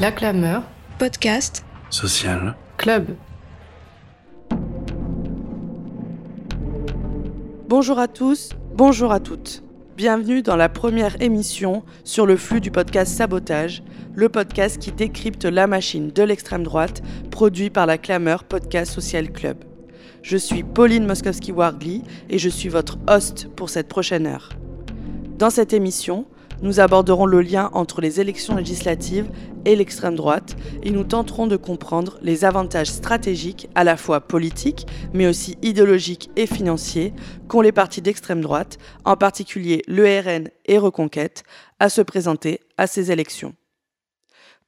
La clameur. Podcast. Social. Club. Bonjour à tous, bonjour à toutes. Bienvenue dans la première émission sur le flux du podcast Sabotage, le podcast qui décrypte la machine de l'extrême droite, produit par la Clameur Podcast Social Club. Je suis Pauline Moskowski-Wargly et je suis votre host pour cette prochaine heure. Dans cette émission, nous aborderons le lien entre les élections législatives et l'extrême droite et nous tenterons de comprendre les avantages stratégiques, à la fois politiques, mais aussi idéologiques et financiers, qu'ont les partis d'extrême droite, en particulier l'ERN et Reconquête, à se présenter à ces élections.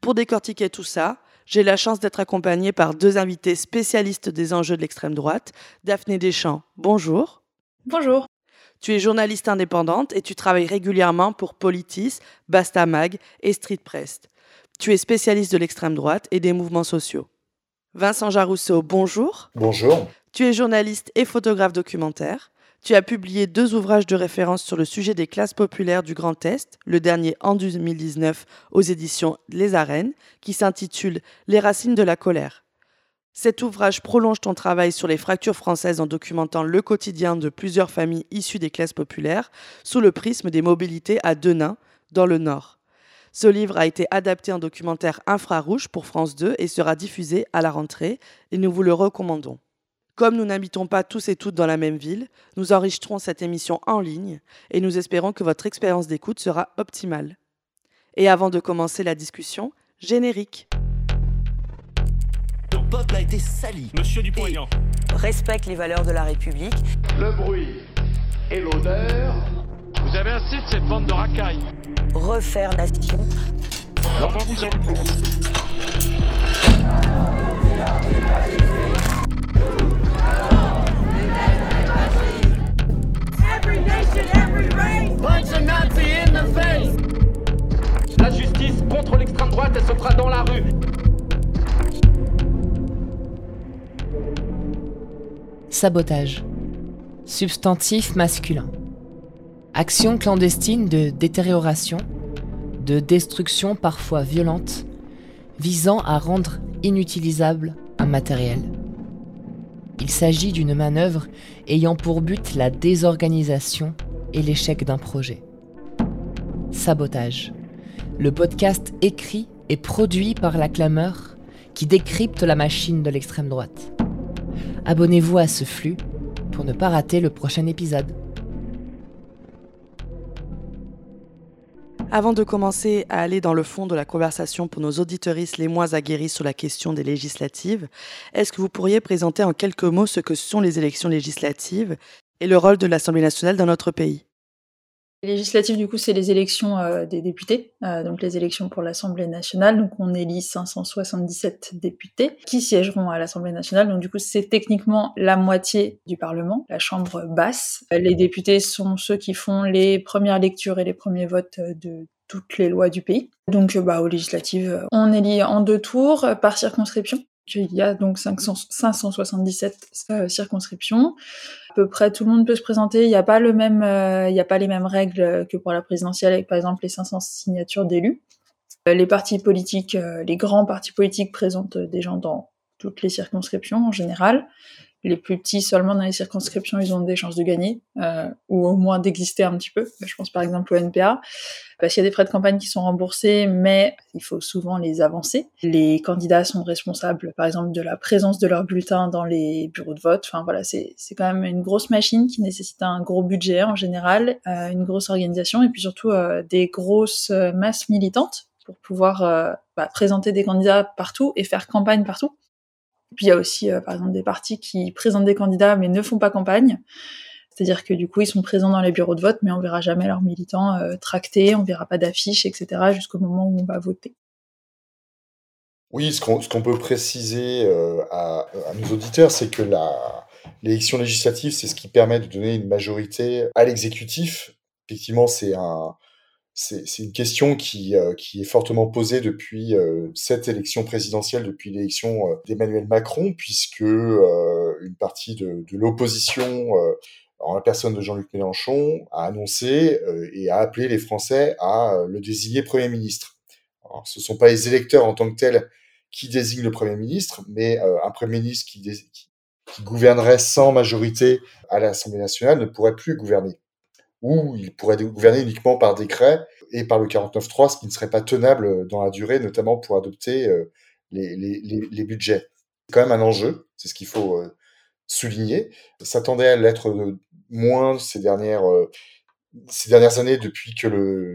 Pour décortiquer tout ça, j'ai la chance d'être accompagnée par deux invités spécialistes des enjeux de l'extrême droite. Daphné Deschamps, bonjour. Bonjour. Tu es journaliste indépendante et tu travailles régulièrement pour Politis, Basta Mag et Street Press. Tu es spécialiste de l'extrême droite et des mouvements sociaux. Vincent Jarousseau, bonjour. Bonjour. Tu es journaliste et photographe documentaire. Tu as publié deux ouvrages de référence sur le sujet des classes populaires du Grand Est, le dernier en 2019 aux éditions Les Arènes, qui s'intitule Les racines de la colère. Cet ouvrage prolonge ton travail sur les fractures françaises en documentant le quotidien de plusieurs familles issues des classes populaires sous le prisme des mobilités à Denain, dans le Nord. Ce livre a été adapté en documentaire infrarouge pour France 2 et sera diffusé à la rentrée, et nous vous le recommandons. Comme nous n'habitons pas tous et toutes dans la même ville, nous enregistrerons cette émission en ligne et nous espérons que votre expérience d'écoute sera optimale. Et avant de commencer la discussion, générique peuple a été sali. Monsieur Dupont-Aignan. Respecte les valeurs de la République. Le bruit et l'odeur. Vous avez assez de cette bande de racailles. Refaire nation. Non, pas vous Every nation, every race. Punch a Nazi in the face. La justice contre l'extrême droite, elle se fera dans la rue. Sabotage. Substantif masculin. Action clandestine de détérioration, de destruction parfois violente, visant à rendre inutilisable un matériel. Il s'agit d'une manœuvre ayant pour but la désorganisation et l'échec d'un projet. Sabotage. Le podcast écrit et produit par la clameur qui décrypte la machine de l'extrême droite. Abonnez-vous à ce flux pour ne pas rater le prochain épisode. Avant de commencer à aller dans le fond de la conversation pour nos auditeuristes les moins aguerris sur la question des législatives, est-ce que vous pourriez présenter en quelques mots ce que sont les élections législatives et le rôle de l'Assemblée nationale dans notre pays? Les législatives, du coup, c'est les élections euh, des députés, euh, donc les élections pour l'Assemblée nationale. Donc, on élit 577 députés qui siégeront à l'Assemblée nationale. Donc, du coup, c'est techniquement la moitié du Parlement, la Chambre basse. Les députés sont ceux qui font les premières lectures et les premiers votes de toutes les lois du pays. Donc, bah, aux législatives, on élit en deux tours par circonscription. Il y a donc 500, 577 euh, circonscriptions. Peu près tout le monde peut se présenter. Il n'y euh, a pas les mêmes règles que pour la présidentielle avec par exemple les 500 signatures d'élus. Euh, les partis politiques, les grands partis politiques présentent des gens dans toutes les circonscriptions en général. Les plus petits seulement dans les circonscriptions, ils ont des chances de gagner euh, ou au moins d'exister un petit peu. Je pense par exemple au NPA parce qu'il y a des frais de campagne qui sont remboursés, mais il faut souvent les avancer. Les candidats sont responsables, par exemple, de la présence de leur bulletin dans les bureaux de vote. Enfin voilà, c'est quand même une grosse machine qui nécessite un gros budget en général, euh, une grosse organisation et puis surtout euh, des grosses masses militantes pour pouvoir bah, présenter des candidats partout et faire campagne partout. Puis il y a aussi, euh, par exemple, des partis qui présentent des candidats mais ne font pas campagne. C'est-à-dire que du coup, ils sont présents dans les bureaux de vote, mais on verra jamais leurs militants euh, tractés, on verra pas d'affiches, etc., jusqu'au moment où on va voter. Oui, ce qu'on peut préciser euh, à, à, nos auditeurs, c'est que l'élection législative, c'est ce qui permet de donner une majorité à l'exécutif. Effectivement, c'est un, c'est une question qui, euh, qui est fortement posée depuis euh, cette élection présidentielle, depuis l'élection euh, d'Emmanuel Macron, puisque une partie de, l'opposition, en la personne de Jean-Luc Mélenchon, a annoncé et a appelé les Français à le désigner Premier ministre. Alors, ce ne sont pas les électeurs en tant que tels qui désignent le Premier ministre, mais un Premier ministre qui, gouvernerait sans majorité à l'Assemblée nationale ne pourrait plus gouverner. Ou il pourrait gouverner uniquement par décret et par le 49.3, ce qui ne serait pas tenable dans la durée, notamment pour adopter euh, les, budgets. C'est quand même un enjeu, c'est ce qu'il faut euh, souligner. Ça tendait à l'être moins ces dernières, euh, ces dernières années depuis que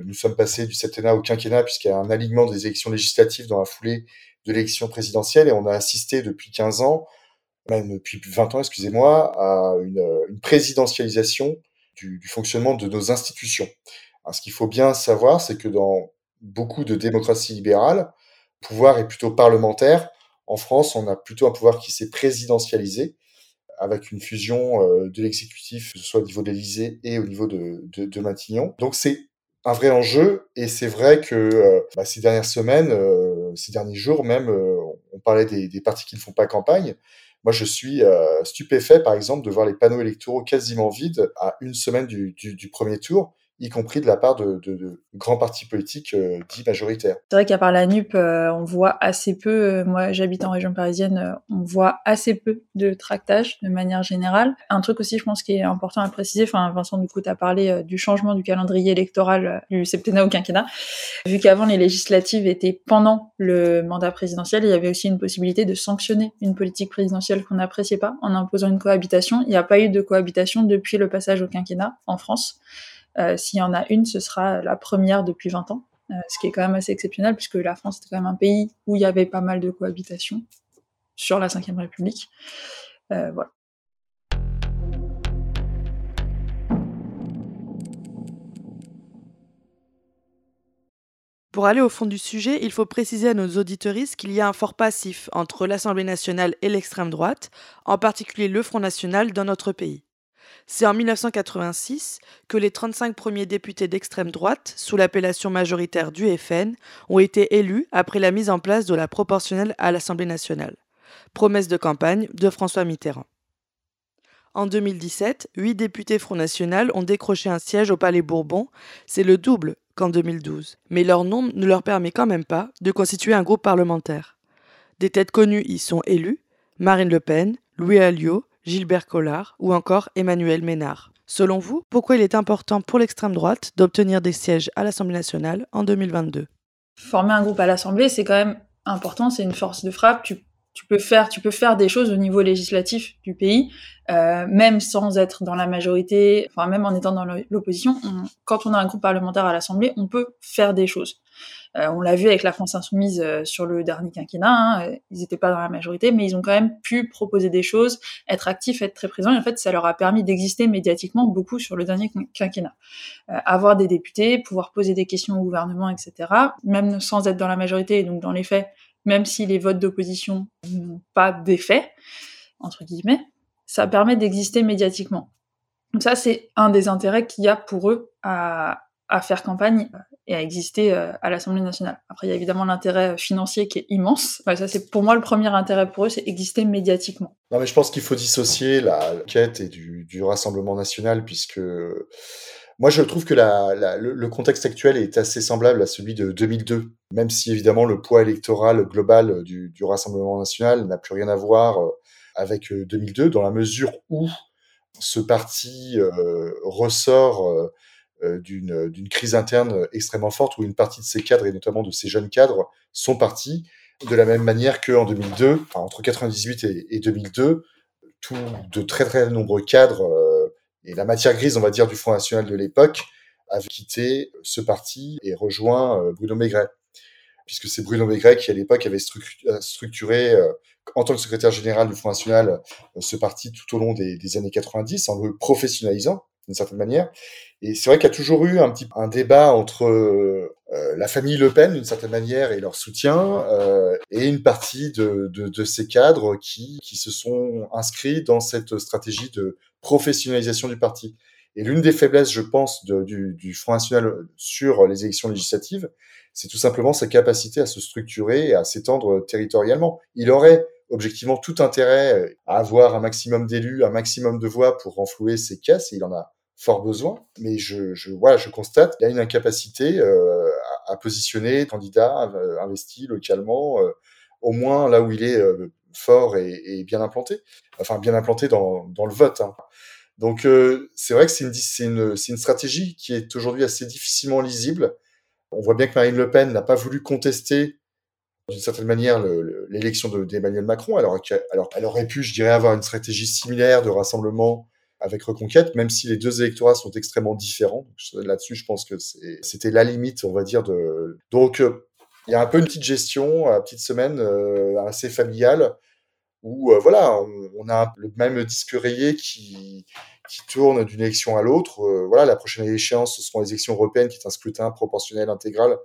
nous sommes passés du septennat au quinquennat, puisqu'il y a un alignement des élections législatives dans la foulée de l'élection présidentielle, et on a assisté depuis 15 ans, même depuis 20 ans, excusez-moi, à une présidentialisation du, fonctionnement de nos institutions. Ce qu'il faut bien savoir, c'est que dans beaucoup de démocraties libérales, le pouvoir est plutôt parlementaire. En France, on a plutôt un pouvoir qui s'est présidentialisé, avec une fusion euh, de l'exécutif, que ce soit au niveau de l'Élysée et au niveau de, de, Matignon. Donc c'est un vrai enjeu, et c'est vrai que euh, bah, ces dernières semaines, euh, ces derniers jours même, on parlait des, partis qui ne font pas campagne. Moi, je suis euh, stupéfait, par exemple, de voir les panneaux électoraux quasiment vides à une semaine du, premier tour y compris de la part de, grands partis politiques euh, dits majoritaires. C'est vrai qu'à part la NUP, euh, on voit assez peu, euh, moi j'habite en région parisienne, on voit assez peu de tractage de manière générale. Un truc aussi, je pense, qui est important à préciser, enfin Vincent, du coup, tu as parlé du changement du calendrier électoral du septennat au quinquennat. Vu qu'avant les législatives étaient pendant le mandat présidentiel, il y avait aussi une possibilité de sanctionner une politique présidentielle qu'on n'appréciait pas en imposant une cohabitation. Il n'y a pas eu de cohabitation depuis le passage au quinquennat en France. Euh, S'il y en a une, ce sera la première depuis 20 ans, euh, ce qui est quand même assez exceptionnel puisque la France était quand même un pays où il y avait pas mal de cohabitation sur la Ve République. Euh. Pour aller au fond du sujet, il faut préciser à nos auditeuristes qu'il y a un fort passif entre l'Assemblée nationale et l'extrême droite, en particulier le Front national dans notre pays. C'est en 1986 que les 35 premiers députés d'extrême droite, sous l'appellation majoritaire du FN, ont été élus après la mise en place de la proportionnelle à l'Assemblée nationale. Promesse de campagne de François Mitterrand. En 2017, huit députés Front National ont décroché un siège au Palais Bourbon, c'est le double qu'en 2012. Mais leur nombre ne leur permet quand même pas de constituer un groupe parlementaire. Des têtes connues y sont élues, Marine Le Pen, Louis Alliot, Gilbert Collard ou encore Emmanuel Ménard. Selon vous, pourquoi il est important pour l'extrême droite d'obtenir des sièges à l'Assemblée nationale en 2022 Former un groupe à l'Assemblée, c'est quand même important, c'est une force de frappe. Tu, peux faire, tu peux faire des choses au niveau législatif du pays, euh, même sans être dans la majorité, enfin même en étant dans l'opposition. Quand on a un groupe parlementaire à l'Assemblée, on peut faire des choses. Euh, on l'a vu avec la France insoumise euh, sur le dernier quinquennat, hein, ils n'étaient pas dans la majorité, mais ils ont quand même pu proposer des choses, être actifs, être très présents. Et en fait, ça leur a permis d'exister médiatiquement beaucoup sur le dernier quinquennat. Euh, avoir des députés, pouvoir poser des questions au gouvernement, etc. Même sans être dans la majorité, et donc dans les faits, même si les votes d'opposition n'ont pas d'effet, entre guillemets, ça permet d'exister médiatiquement. Donc ça, c'est un des intérêts qu'il y a pour eux à, faire campagne et à exister euh, à l'Assemblée nationale. Après, il y a évidemment l'intérêt financier qui est immense. Ça, c'est pour moi le premier intérêt pour eux, c'est exister médiatiquement. Non, mais je pense qu'il faut dissocier la quête et du Rassemblement national, puisque moi, je trouve que le, contexte actuel est assez semblable à celui de 2002, même si évidemment le poids électoral global du, du Rassemblement national n'a plus rien à voir euh, avec 2002, dans la mesure où ce parti euh, ressort euh, d'une crise interne extrêmement forte où une partie de ces cadres et notamment de ces jeunes cadres sont partis. De la même manière qu'en 2002, enfin, entre 98 et, et, 2002, tout, de très très nombreux cadres euh, et la matière grise, on va dire, du Front National de l'époque avaient quitté ce parti et rejoint euh, Bruno Maigret. Puisque c'est Bruno Maigret qui, à l'époque, avait structuré, euh, en tant que secrétaire général du Front National, ce parti tout au long des, des années 90, en le professionnalisant d'une certaine manière. Et c'est vrai qu'il y a toujours eu un petit un débat entre euh, la famille Le Pen d'une certaine manière et leur soutien euh, et une partie de, de, de, ces cadres qui, qui se sont inscrits dans cette stratégie de professionnalisation du parti. Et l'une des faiblesses, je pense, de, du, du Front National sur les élections législatives, c'est tout simplement sa capacité à se structurer et à s'étendre territorialement. Il aurait objectivement tout intérêt à avoir un maximum d'élus, un maximum de voix pour renflouer ses caisses, et il en a fort besoin. Mais je, je, voilà, je constate qu'il y a une incapacité euh, à positionner candidat euh, investi localement, euh, au moins là où il est euh, fort et, bien implanté, enfin bien implanté dans, le vote. Hein. Donc c'est vrai que c'est une, stratégie qui est aujourd'hui assez difficilement lisible. On voit bien que Marine Le Pen n'a pas voulu contester d'une certaine manière l'élection d'Emmanuel Macron, alors, alors elle aurait pu, je dirais, avoir une stratégie similaire de rassemblement avec Reconquête, même si les deux électorats sont extrêmement différents. Là-dessus, je pense que c'était la limite, on va dire, de... Donc, euh, il y a un peu une petite gestion, une petite semaine euh, assez familiale, où, euh, voilà, on, a le même disque rayé qui, tourne d'une élection à l'autre. voilà, la prochaine échéance, ce seront les élections européennes, qui est un scrutin proportionnel intégral,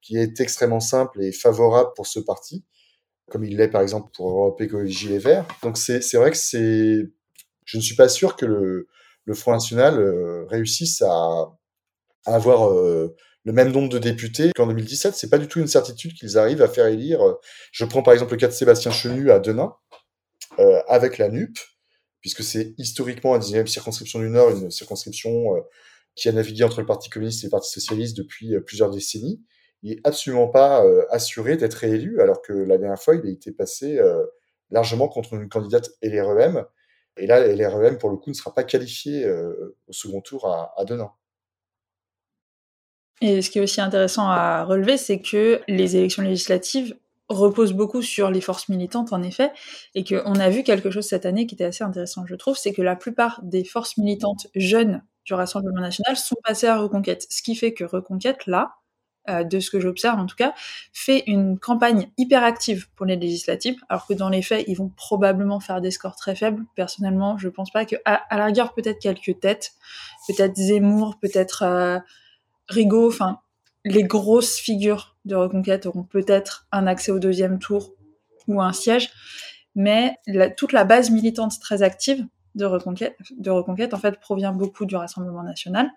qui est extrêmement simple et favorable pour ce parti, comme il l'est, par exemple, pour Europe Écologie Les Verts. Donc, c'est vrai que c'est je ne suis pas sûr que le, Front National euh, réussisse à, à avoir euh, le même nombre de députés qu'en 2017. C'est pas du tout une certitude qu'ils arrivent à faire élire. Je prends par exemple le cas de Sébastien Chenu à Denain, euh, avec la NUP, puisque c'est historiquement la 19e circonscription du Nord, une circonscription qui a navigué entre le Parti communiste et le Parti socialiste depuis plusieurs décennies. Il est absolument pas assuré d'être réélu, alors que la dernière fois, il a été passé largement contre une candidate LREM et là, l'REM, pour le coup, ne sera pas qualifié euh, au second tour à, à Denain. Et ce qui est aussi intéressant à relever, c'est que les élections législatives reposent beaucoup sur les forces militantes, en effet, et qu'on a vu quelque chose cette année qui était assez intéressant, je trouve, c'est que la plupart des forces militantes jeunes du Rassemblement national sont passées à Reconquête. Ce qui fait que Reconquête, là, euh, de ce que j'observe en tout cas, fait une campagne hyper active pour les législatives, alors que dans les faits, ils vont probablement faire des scores très faibles. Personnellement, je pense pas que, à, la rigueur, peut-être quelques têtes, peut-être Zemmour, peut-être euh, Rigaud, enfin, les grosses figures de Reconquête auront peut-être un accès au deuxième tour ou un siège, mais toute la base militante très active de Reconquête, de Reconquête, en fait, provient beaucoup du Rassemblement national.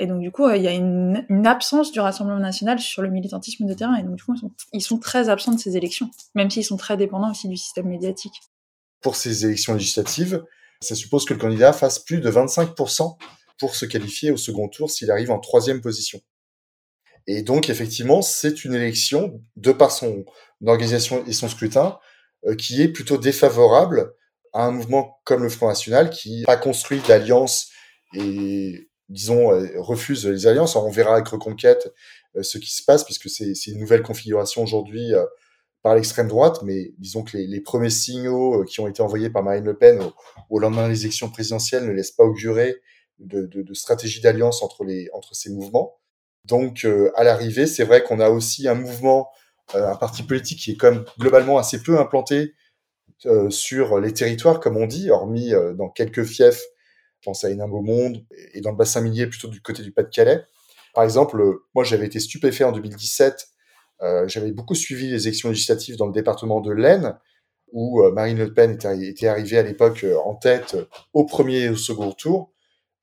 Et donc, du coup, il y a une, absence du Rassemblement national sur le militantisme de terrain. Et donc, du coup, ils sont, très absents de ces élections, même s'ils sont très dépendants aussi du système médiatique. Pour ces élections législatives, ça suppose que le candidat fasse plus de 25% pour se qualifier au second tour s'il arrive en troisième position. Et donc, effectivement, c'est une élection, de par son organisation et son scrutin, euh, qui est plutôt défavorable à un mouvement comme le Front National, qui a construit d'alliances et disons, euh, refuse les alliances. on verra avec Reconquête euh, ce qui se passe, puisque c'est une nouvelle configuration aujourd'hui par l'extrême droite, mais disons que les, les, premiers signaux qui ont été envoyés par Marine Le Pen au, lendemain des élections présidentielles ne laissent pas augurer de, stratégie d'alliance entre, entre ces mouvements. Donc, à l'arrivée, c'est vrai qu'on a aussi un mouvement, un parti politique qui est quand même globalement assez peu implanté sur les territoires, comme on dit, hormis dans quelques fiefs je pense à Hénin Monde et dans le bassin minier plutôt du côté du Pas-de-Calais. Par exemple, moi j'avais été stupéfait en 2017, euh, j'avais beaucoup suivi les élections législatives dans le département de l'Aisne, où euh, Marine Le Pen était, était arrivée à l'époque euh, en tête au premier et au second tour,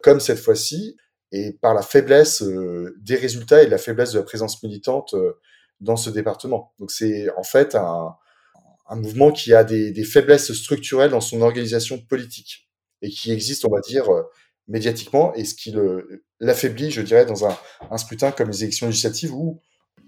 comme cette fois-ci, et par la faiblesse des résultats et la faiblesse de la présence militante dans ce département. Donc c'est en fait un, mouvement qui a des, faiblesses structurelles dans son organisation politique et qui existe, on va dire, euh, médiatiquement, et ce qui l'affaiblit, je dirais, dans un, scrutin comme les élections législatives où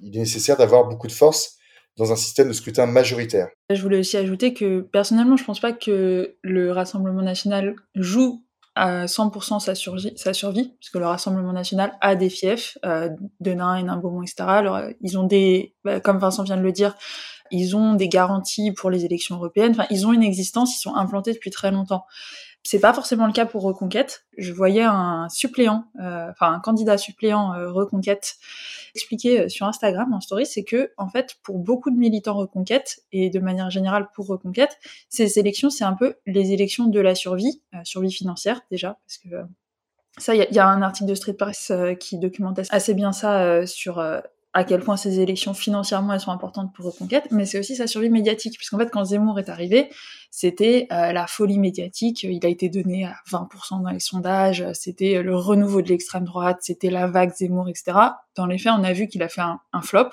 il est nécessaire d'avoir beaucoup de force dans un système de scrutin majoritaire. Je voulais aussi ajouter que personnellement, je pense pas que le Rassemblement national joue à 100% sa, survie, sa survie, puisque le Rassemblement national a des fiefs, euh, Denain, Hénin, Beaumont, etc. Alors, ils ont des, bah, comme Vincent vient de le dire, ils ont des garanties pour les élections européennes. Enfin, ils ont une existence, ils sont implantés depuis très longtemps. C'est pas forcément le cas pour Reconquête. Je voyais un suppléant, euh, enfin un candidat suppléant euh, Reconquête expliquer euh, sur Instagram en story, c'est que en fait pour beaucoup de militants Reconquête et de manière générale pour Reconquête, ces élections c'est un peu les élections de la survie, survie financière déjà parce que ça, il y, y, a un article de Street Press qui documentait assez bien ça sur à quel point ces élections financièrement elles sont importantes pour Reconquête, mais c'est aussi sa survie médiatique, puisqu'en fait quand Zemmour est arrivé, c'était euh, la folie médiatique, il a été donné à 20% dans les sondages, c'était le renouveau de l'extrême droite, c'était la vague Zemmour, etc. Dans les faits, on a vu qu'il a fait un, flop,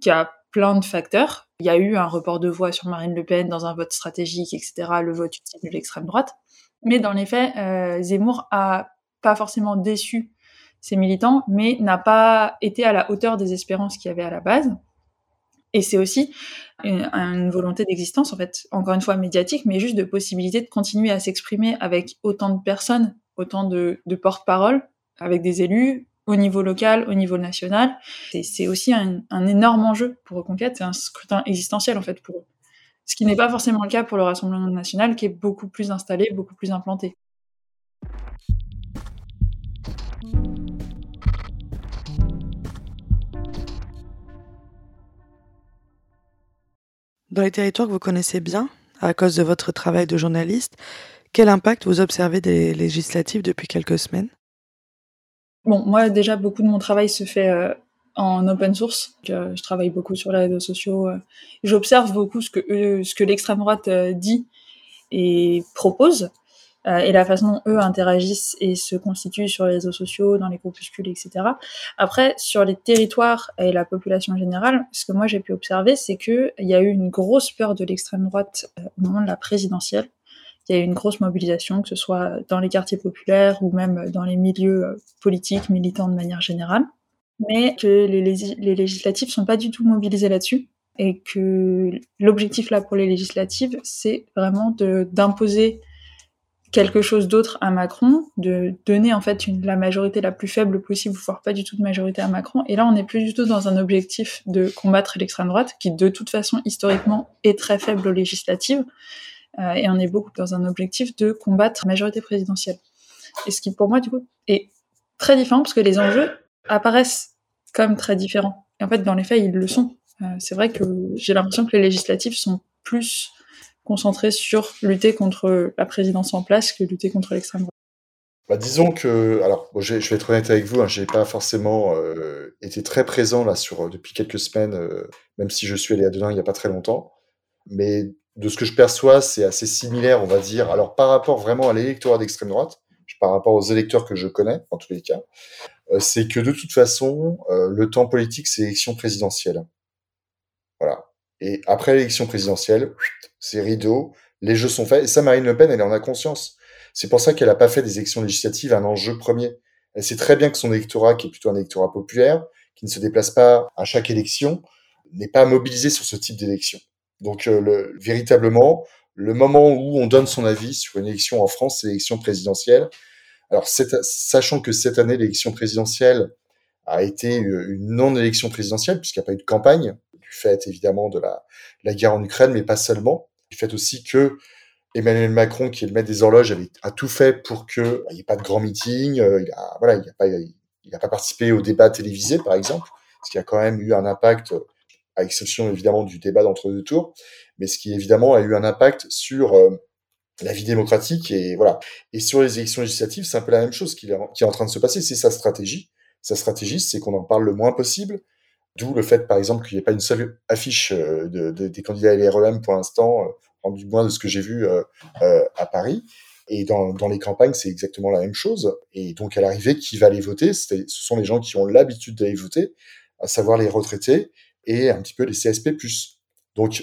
qui a plein de facteurs. Il y a eu un report de voix sur Marine Le Pen dans un vote stratégique, etc., le vote utile de l'extrême droite. Mais dans les faits, euh, Zemmour a pas forcément déçu ses militants, mais n'a pas été à la hauteur des espérances qu'il y avait à la base. Et c'est aussi une, une volonté d'existence, en fait, encore une fois médiatique, mais juste de possibilité de continuer à s'exprimer avec autant de personnes, autant de, de porte-parole, avec des élus, au niveau local, au niveau national. C'est aussi un, un, énorme enjeu pour Reconquête, c'est un scrutin existentiel, en fait, pour eux. Ce qui n'est pas forcément le cas pour le Rassemblement national, qui est beaucoup plus installé, beaucoup plus implanté. Dans les territoires que vous connaissez bien, à cause de votre travail de journaliste, quel impact vous observez des législatives depuis quelques semaines? Bon, moi déjà, beaucoup de mon travail se fait euh, en open source. Je, je, travaille beaucoup sur les réseaux sociaux. Euh, J'observe beaucoup ce que, l'extrême droite euh, dit et propose, euh, et la façon dont eux interagissent et se constituent sur les réseaux sociaux, dans les groupuscules, etc. Après, sur les territoires et la population générale, ce que moi j'ai pu observer, c'est qu'il y a eu une grosse peur de l'extrême droite euh, au moment de la présidentielle. Il y a eu une grosse mobilisation, que ce soit dans les quartiers populaires ou même dans les milieux euh, politiques, militants de manière générale mais que les, les, les législatives sont pas du tout mobilisées là-dessus et que l'objectif là pour les législatives, c'est vraiment d'imposer quelque chose d'autre à Macron, de donner en fait la majorité la plus faible possible, voire pas du tout de majorité à Macron. Et là, on n'est plus du tout dans un objectif de combattre l'extrême droite, qui de toute façon historiquement est très faible aux législatives, euh, et on est beaucoup dans un objectif de combattre la majorité présidentielle. Et ce qui pour moi du coup est très différent parce que les enjeux apparaissent comme très différents. Et en fait, dans les faits, ils le sont. Euh, c'est vrai que j'ai l'impression que les législatives sont plus concentrées sur lutter contre la présidence en place que lutter contre l'extrême droite. Bah, disons que, alors, je vais être honnête avec vous, hein, j'ai pas forcément euh, été très présent là sur depuis quelques semaines, euh, même si je suis allé à Denain il y a pas très longtemps. Mais de ce que je perçois, c'est assez similaire, on va dire. Alors, par rapport vraiment à l'électorat d'extrême droite, par rapport aux électeurs que je connais, en tous les cas, euh, c'est que de toute façon, le temps politique, c'est l'élection présidentielle. Voilà. Et après l'élection présidentielle, c'est rideau, les jeux sont faits. Et ça, Marine Le Pen, elle en a conscience. C'est pour ça qu'elle n'a pas fait des élections législatives un enjeu premier. Elle sait très bien que son électorat, qui est plutôt un électorat populaire, qui ne se déplace pas à chaque élection, n'est pas mobilisé sur ce type d'élection. Donc, euh, le, véritablement, le moment où on donne son avis sur une élection en France, c'est l'élection présidentielle. Alors, sachant que cette année, l'élection présidentielle a été une non-élection présidentielle, puisqu'il n'y a pas eu de campagne, du fait évidemment de la, guerre en Ukraine, mais pas seulement. Du fait aussi que Emmanuel Macron, qui est le maître des horloges, avait, a tout fait pour qu'il bah, n'y ait pas de grand meeting. Euh, il a, voilà, il n'a pas, il pas participé au débat télévisé, par exemple, ce qui a quand même eu un impact, à exception évidemment du débat d'entre-deux tours, mais ce qui évidemment a eu un impact sur euh, la vie démocratique et voilà. Et sur les élections législatives, c'est un peu la même chose qui est en train de se passer. C'est sa stratégie. Sa stratégie, c'est qu'on en parle le moins possible. D'où le fait, par exemple, qu'il n'y ait pas une seule affiche euh, de, de, des candidats à l'IREM pour l'instant, euh, du moins de ce que j'ai vu euh, à Paris. Et dans, dans les campagnes, c'est exactement la même chose. Et donc, à l'arrivée, qui va aller voter Ce sont les gens qui ont l'habitude d'aller voter, à savoir les retraités et un petit peu les CSP+. Donc,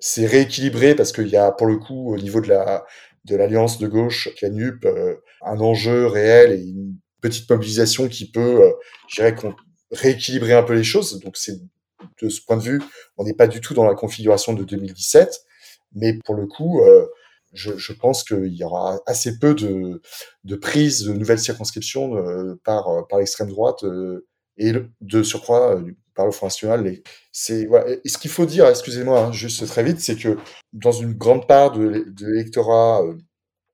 c'est rééquilibré parce qu'il y a pour le coup au niveau de la de l'alliance de gauche, la NUP, un enjeu réel et une petite mobilisation qui peut, je dirais, rééquilibrer un peu les choses. Donc c'est de ce point de vue, on n'est pas du tout dans la configuration de 2017, mais pour le coup, euh, je, pense qu'il y aura assez peu de, de prise de nouvelles circonscriptions euh, par, par l'extrême droite euh, et de surcroît par le Front National. C'est. Et ce qu'il faut dire, excusez-moi, hein, juste très vite, c'est que dans une grande part de, l'électorat euh,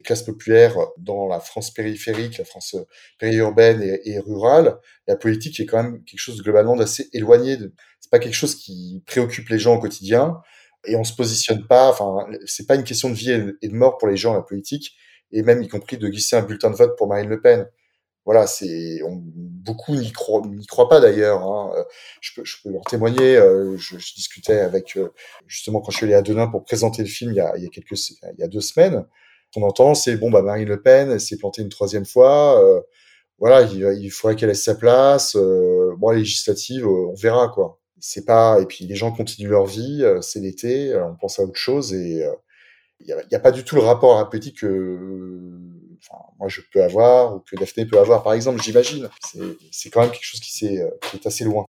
classe populaire dans la France périphérique, la France euh, périurbaine et, rurale, la politique est quand même quelque chose globalement d'assez éloigné. De... C'est pas quelque chose qui préoccupe les gens au quotidien et on se positionne pas. Enfin, c'est pas une question de vie et de mort pour les gens la politique et même y compris de glisser un bulletin de vote pour Marine Le Pen voilà, c'est beaucoup n'y croient, croient pas d'ailleurs. Hein. Euh, je, peux, je peux en témoigner. Euh, je, je, discutais avec justement quand je suis allé à Denain pour présenter le film il y a, il y a quelques, il y a deux semaines. On entend, c'est bon, bah Marine Le Pen s'est plantée une troisième fois. Euh, voilà, il, il faudrait qu'elle laisse sa place. Euh, bon, législative, on verra quoi. C'est pas. Et puis les gens continuent leur vie. c'est l'été, on pense à autre chose et il n'y a, pas du tout le rapport politique que moi je peux avoir ou que Daphné peut avoir, par exemple, j'imagine. C'est quand même quelque chose qui, est, qui est assez loin.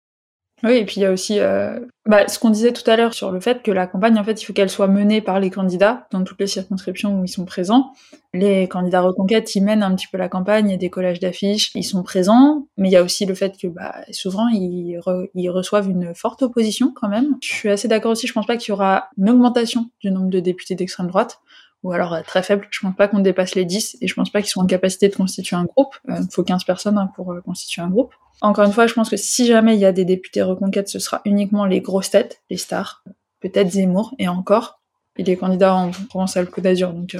Oui, et puis il y a aussi euh, bah, ce qu'on disait tout à l'heure sur le fait que la campagne, en fait, il faut qu'elle soit menée par les candidats dans toutes les circonscriptions où ils sont présents. Les candidats reconquête, ils mènent un petit peu la campagne, il y a des collages d'affiches, ils sont présents, mais il y a aussi le fait que bah, souvent ils, ils reçoivent une forte opposition quand même. Je suis assez d'accord aussi, je pense pas qu'il y aura une augmentation du nombre de députés d'extrême droite ou alors euh, très faible. Je pense pas qu'on dépasse les 10 et je pense pas qu'ils soient en capacité de constituer un groupe. Il euh, faut 15 personnes hein, pour euh, constituer un groupe. Encore une fois, je pense que si jamais il y a des députés reconquêtes, ce sera uniquement les grosses têtes, les stars, peut-être Zemmour et encore. Il est candidat en Provence-Alpes-Côte d'Azur, donc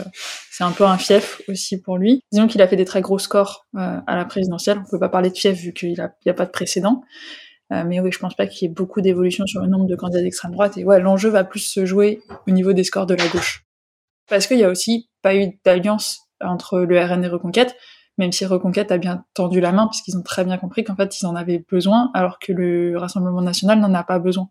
c'est un peu un fief aussi pour lui. Disons qu'il a fait des très gros scores à la présidentielle. On peut pas parler de fief vu qu'il n'y a, pas de précédent. mais oui, je pense pas qu'il y ait beaucoup d'évolution sur le nombre de candidats d'extrême droite. Et ouais, l'enjeu va plus se jouer au niveau des scores de la gauche. Parce qu'il y a aussi pas eu d'alliance entre le RN et Reconquête, même si Reconquête a bien tendu la main, puisqu'ils ont très bien compris qu'en fait, ils en avaient besoin, alors que le Rassemblement national n'en a pas besoin.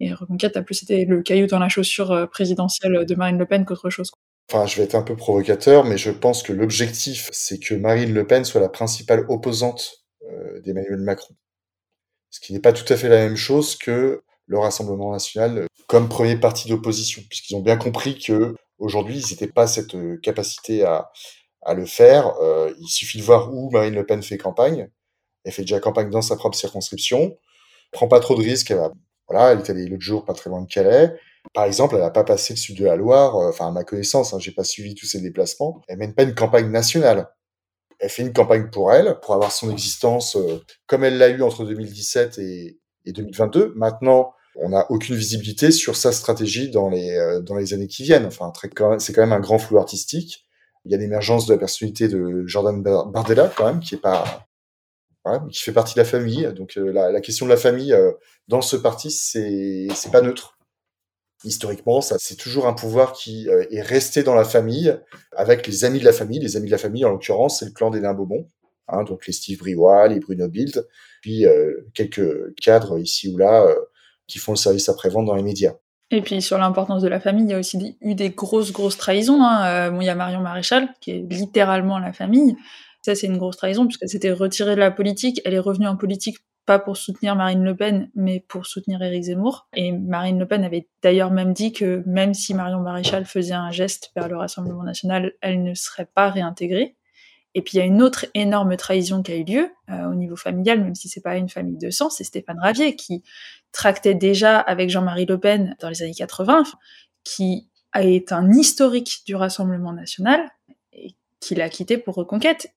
Et Reconquête a plus été le caillou dans la chaussure euh, présidentielle de Marine Le Pen qu'autre chose. Enfin, je vais être un peu provocateur, mais je pense que l'objectif, c'est que Marine Le Pen soit la principale opposante euh, d'Emmanuel Macron. Ce qui n'est pas tout à fait la même chose que le Rassemblement national euh, comme premier parti d'opposition, puisqu'ils ont bien compris que Aujourd'hui, ils n'étaient pas cette euh, capacité à, à le faire. Euh, il suffit de voir où Marine Le Pen fait campagne. Elle fait déjà campagne dans sa propre circonscription. Prend pas trop de risques. Elle, voilà, elle est allée l'autre jour pas très loin de Calais. Par exemple, elle n'a pas passé le sud de la Loire. Euh, enfin, à ma connaissance, hein, j'ai pas suivi tous ses déplacements. Elle mène pas une campagne nationale. Elle fait une campagne pour elle, pour avoir son existence euh, comme elle l'a eu entre 2017 et, et 2022. Maintenant, on n'a aucune visibilité sur sa stratégie dans les, euh, dans les années qui viennent. Enfin, c'est quand même un grand flou artistique. Il y a l'émergence de la personnalité de Jordan Bardella, quand même, qui est pas, qui fait partie de la famille. Donc, euh, la, question de la famille euh, dans ce parti, c'est, c'est pas neutre. Historiquement, ça, c'est toujours un pouvoir qui est resté dans la famille, avec les amis de la famille. Les amis de la famille, en l'occurrence, c'est le clan des Nains. Hein, donc les Steve Briouat, les Bruno Bild, puis quelques cadres ici ou là qui font le service après-vente dans les médias. Et puis sur l'importance de la famille, il y a aussi eu des grosses, grosses trahisons. Hein. Euh, bon, il y a Marion Maréchal, qui est littéralement la famille. Ça, c'est une grosse trahison, puisqu'elle s'était retirée de la politique. Elle est revenue en politique pas pour soutenir Marine Le Pen, mais pour soutenir Éric Zemmour. Et Marine Le Pen avait d'ailleurs même dit que même si Marion Maréchal faisait un geste vers le Rassemblement national, elle ne serait pas réintégrée. Et puis il y a une autre énorme trahison qui a eu lieu euh, au niveau familial, même si c'est pas une famille de sang, c'est Stéphane Ravier qui tractait déjà avec Jean-Marie Le Pen dans les années 80, qui est un historique du Rassemblement national et qui l'a quitté pour Reconquête.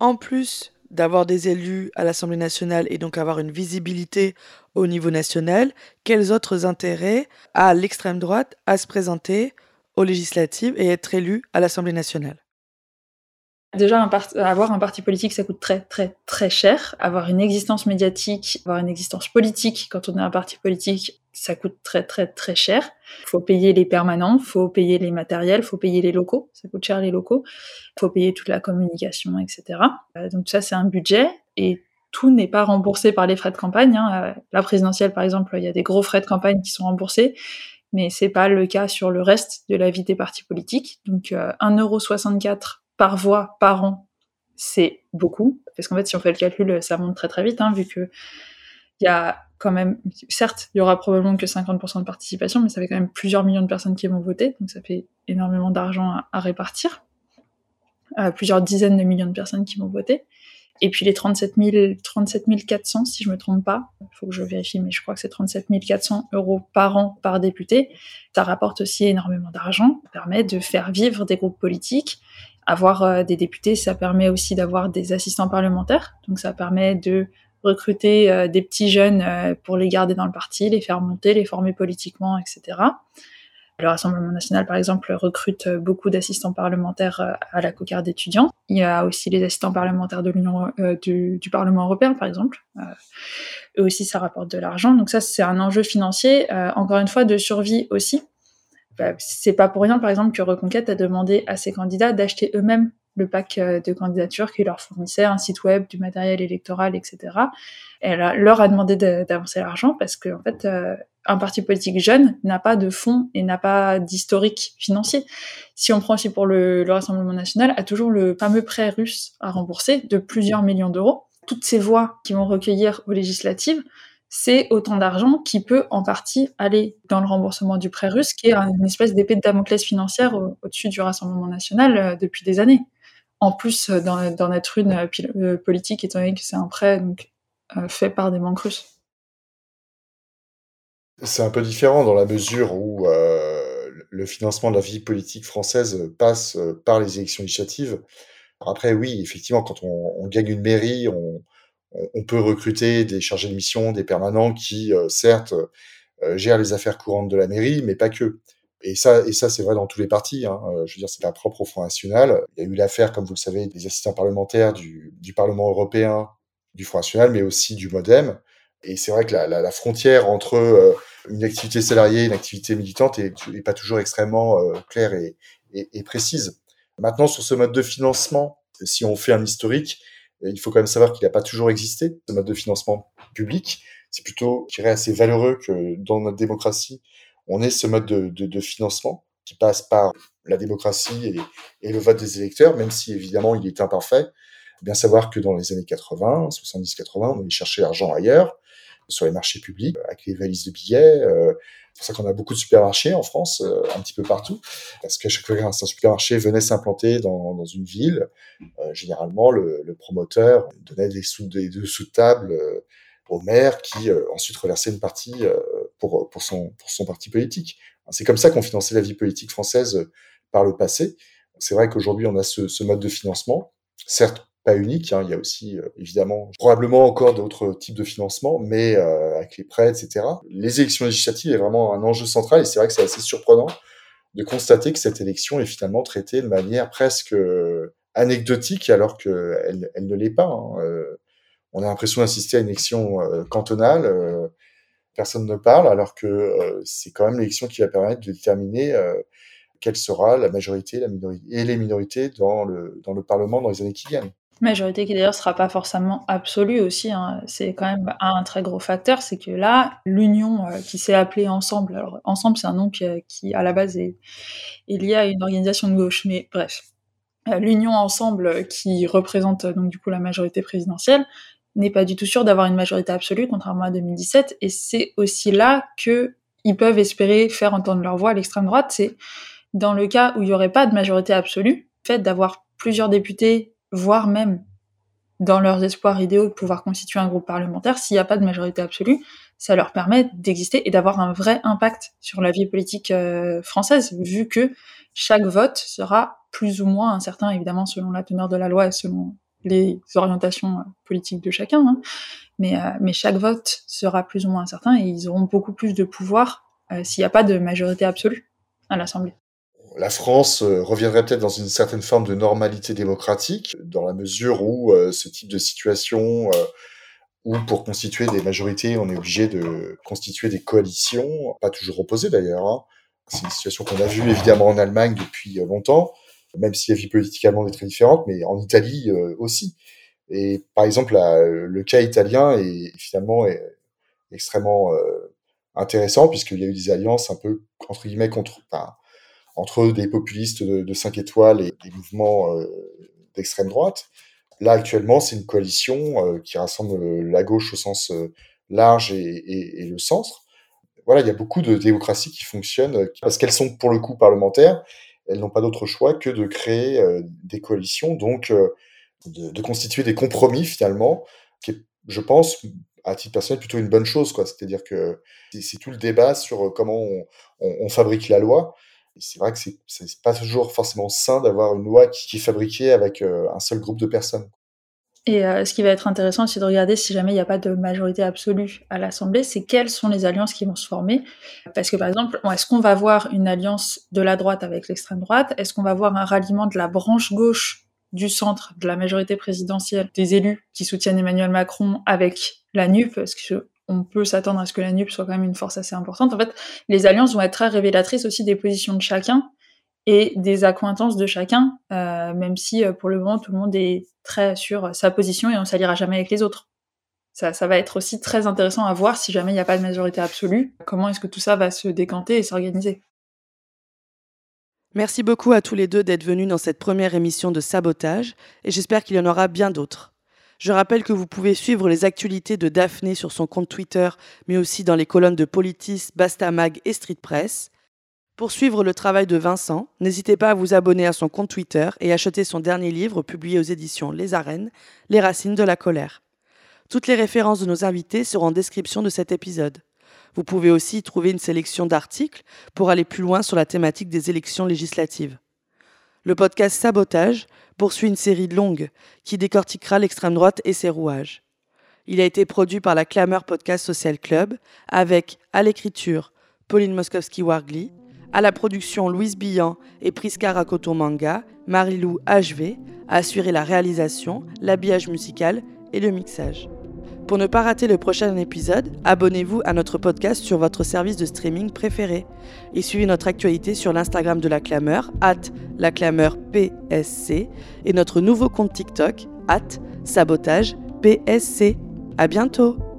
En plus d'avoir des élus à l'Assemblée nationale et donc avoir une visibilité au niveau national, quels autres intérêts a l'extrême droite à se présenter aux législatives et être élu à l'Assemblée nationale? Déjà, avoir un parti politique, ça coûte très, très, très cher. Avoir une existence médiatique, avoir une existence politique quand on est un parti politique, ça coûte très, très, très cher. Faut payer les permanents, faut payer les matériels, faut payer les locaux. Ça coûte cher les locaux. Faut payer toute la communication, etc. Euh, donc ça, c'est un budget. Et tout n'est pas remboursé par les frais de campagne. Hein. Euh, la présidentielle, par exemple, il y a des gros frais de campagne qui sont remboursés mais c'est pas le cas sur le reste de la vie des partis politiques. Donc euh, 1,64€ par voix par an, c'est beaucoup. Parce qu'en fait, si on fait le calcul, ça monte très très vite, hein, vu que il y a même, certes, il y aura probablement que 50% de participation, mais ça fait quand même plusieurs millions de personnes qui vont voter, donc ça fait énormément d'argent à, répartir. Euh, plusieurs dizaines de millions de personnes qui vont voter. Et puis les 37, 000, 37 400, si je me trompe pas, il faut que je vérifie, mais je crois que c'est 37 400 euros par an par député. Ça rapporte aussi énormément d'argent, ça permet de faire vivre des groupes politiques avoir euh, des députés, ça permet aussi d'avoir des assistants parlementaires. Donc ça permet de recruter euh, des petits jeunes euh, pour les garder dans le parti, les faire monter, les former politiquement, etc. Le Rassemblement national, par exemple, recrute beaucoup d'assistants parlementaires à la cocarde d'étudiants. Il y a aussi les assistants parlementaires de l'Union du, Parlement européen, par exemple. eux aussi, ça rapporte de l'argent. Donc ça, c'est un enjeu financier, encore une fois, de survie aussi bah, c'est pas pour rien, par exemple, que Reconquête a demandé à ses candidats d'acheter eux-mêmes le pack de candidatures qui leur fournissait un site web, du matériel électoral, etc. Elle leur a demandé d'avancer l'argent parce que en fait, un parti politique jeune n'a pas de fonds et n'a pas d'historique financier. Si on prend aussi pour le, le, Rassemblement national, a toujours le fameux prêt russe à rembourser de plusieurs millions d'euros. Toutes ces voix qui vont recueillir aux législatives, c'est autant d'argent qui peut en partie aller dans le remboursement du prêt russe, qui est une espèce d'épée de Damoclès financière au-dessus du Rassemblement national euh, depuis des années. En plus euh, d'en être une euh, politique, étant donné que c'est un prêt donc, fait par des banques russes. C'est un peu différent dans la mesure où euh, le financement de la vie politique française passe par les élections législatives. Après, oui, effectivement, quand on, gagne une mairie, on, peut recruter des chargés de mission, des permanents qui, euh, certes, euh, gèrent les affaires courantes de la mairie, mais pas que. Et ça, et ça c'est vrai dans tous les partis. Hein. Je veux dire, c'est pas propre au Front National. Il y a eu l'affaire, comme vous le savez, des assistants parlementaires du, du Parlement européen, du Front National, mais aussi du MoDem. Et c'est vrai que la, la, la, frontière entre euh, une activité salariée et une activité militante est, est pas toujours extrêmement euh, claire et, et, et, précise. Maintenant, sur ce mode de financement, si on fait un historique, il faut quand même savoir qu'il n'a pas toujours existé, ce mode de financement public. C'est plutôt, je dirais, assez valeureux que dans notre démocratie, on ait ce mode de, financement qui passe par la démocratie et, le vote des électeurs, même si évidemment il est imparfait. Bien savoir que dans les années 80, 70-80, on allait chercher l'argent ailleurs sur les marchés publics avec les valises de billets. Euh, c'est pour ça qu'on a beaucoup de supermarchés en France, euh, un petit peu partout, parce qu'à chaque fois qu'un supermarché venait s'implanter dans, une ville, euh, généralement le, promoteur donnait des sous des dessous de table euh, au maire qui ensuite reversait une partie pour son parti politique. C'est comme ça qu'on finançait la vie politique française par le passé. C'est vrai qu'aujourd'hui on a ce, mode de financement, certes pas unique. Hein. Il y a aussi euh, évidemment probablement encore d'autres types de financement, mais euh, avec les prêts, etc. Les élections législatives est vraiment un enjeu central et c'est vrai que c'est assez surprenant de constater que cette élection est finalement traitée de manière presque euh, anecdotique alors qu'elle elle ne l'est pas. Hein. Euh, on a l'impression d'assister à une élection euh, cantonale. Euh, personne ne parle alors que c'est quand même l'élection qui va permettre de déterminer quelle sera la majorité la minorité, et les minorités dans le, dans le Parlement dans les années qui viennent. Majorité qui d'ailleurs sera pas forcément absolue aussi. Hein. C'est quand même un très gros facteur, c'est que là, l'union euh, qui s'est appelée Ensemble, alors Ensemble c'est un nom qui, à la base est, est lié à une organisation de gauche, mais bref, euh, l'union Ensemble qui représente donc du coup la majorité présidentielle n'est pas du tout sûre d'avoir une majorité absolue, contrairement à 2017, et c'est aussi là que ils peuvent espérer faire entendre leur voix à l'extrême droite. C'est dans le cas où il y aurait pas de majorité absolue, le fait d'avoir plusieurs députés voire même dans leurs espoirs idéaux de pouvoir constituer un groupe parlementaire, s'il n'y a pas de majorité absolue, ça leur permet d'exister et d'avoir un vrai impact sur la vie politique euh, française, vu que chaque vote sera plus ou moins incertain, évidemment selon la teneur de la loi et selon les orientations euh, politiques de chacun, hein. mais, euh, mais chaque vote sera plus ou moins incertain et ils auront beaucoup plus de pouvoir euh, s'il n'y a pas de majorité absolue à l'Assemblée la France reviendrait peut-être dans une certaine forme de normalité démocratique, dans la mesure où ce type de situation, où pour constituer des majorités, on est obligé de constituer des coalitions, pas toujours opposées d'ailleurs. Hein. C'est une situation qu'on a vue évidemment en Allemagne depuis longtemps, même si la vie politique allemande est très différente, mais en Italie aussi. Et par exemple, le cas italien est finalement extrêmement intéressant puisqu'il y a eu des alliances un peu entre guillemets contre, entre des populistes de, de 5 étoiles et des mouvements euh, d'extrême droite. Là, actuellement, c'est une coalition euh, qui rassemble la gauche au sens euh, large et, et, le centre. Voilà, il y a beaucoup de démocraties qui fonctionnent parce qu'elles sont pour le coup parlementaires. Elles n'ont pas d'autre choix que de créer euh, des coalitions, donc euh, de, de, constituer des compromis finalement, qui est, je pense, à titre personnel, plutôt une bonne chose. quoi. C'est-à-dire que c'est tout le débat sur comment on, on, fabrique la loi c'est vrai que c'est pas toujours forcément sain d'avoir une loi qui, qui, est fabriquée avec euh, un seul groupe de personnes. Et euh, ce qui va être intéressant, c'est de regarder si jamais il n'y a pas de majorité absolue à l'Assemblée, c'est quelles sont les alliances qui vont se former. Parce que par exemple, est-ce qu'on va voir une alliance de la droite avec l'extrême droite? Est-ce qu'on va voir un ralliement de la branche gauche du centre de la majorité présidentielle des élus qui soutiennent Emmanuel Macron avec la NUP Parce que on peut s'attendre à ce que la NUP soit quand même une force assez importante. En fait, les alliances vont être très révélatrices aussi des positions de chacun et des accointances de chacun, euh, même si pour le moment tout le monde est très sur sa position et on s'alliera jamais avec les autres. Ça, ça va être aussi très intéressant à voir si jamais il n'y a pas de majorité absolue. Comment est-ce que tout ça va se décanter et s'organiser Merci beaucoup à tous les deux d'être venus dans cette première émission de Sabotage et j'espère qu'il y en aura bien d'autres. Je rappelle que vous pouvez suivre les actualités de Daphné sur son compte Twitter, mais aussi dans les colonnes de Politis, Bastamag et Street Press. Pour suivre le travail de Vincent, n'hésitez pas à vous abonner à son compte Twitter et acheter son dernier livre publié aux éditions Les Arènes, Les Racines de la colère. Toutes les références de nos invités seront en description de cet épisode. Vous pouvez aussi y trouver une sélection d'articles pour aller plus loin sur la thématique des élections législatives. Le podcast Sabotage poursuit une série longue qui décortiquera l'extrême droite et ses rouages. Il a été produit par la Clameur Podcast Social Club avec, à l'écriture, Pauline Moskowski-Wargli, à la production Louise Billan et Priska Rakoto Manga, Marilou HV a assuré la réalisation, l'habillage musical et le mixage. Pour ne pas rater le prochain épisode, abonnez-vous à notre podcast sur votre service de streaming préféré et suivez notre actualité sur l'Instagram de la Clameur, at la Clameur PSC, et notre nouveau compte TikTok, at sabotage PSC. À bientôt!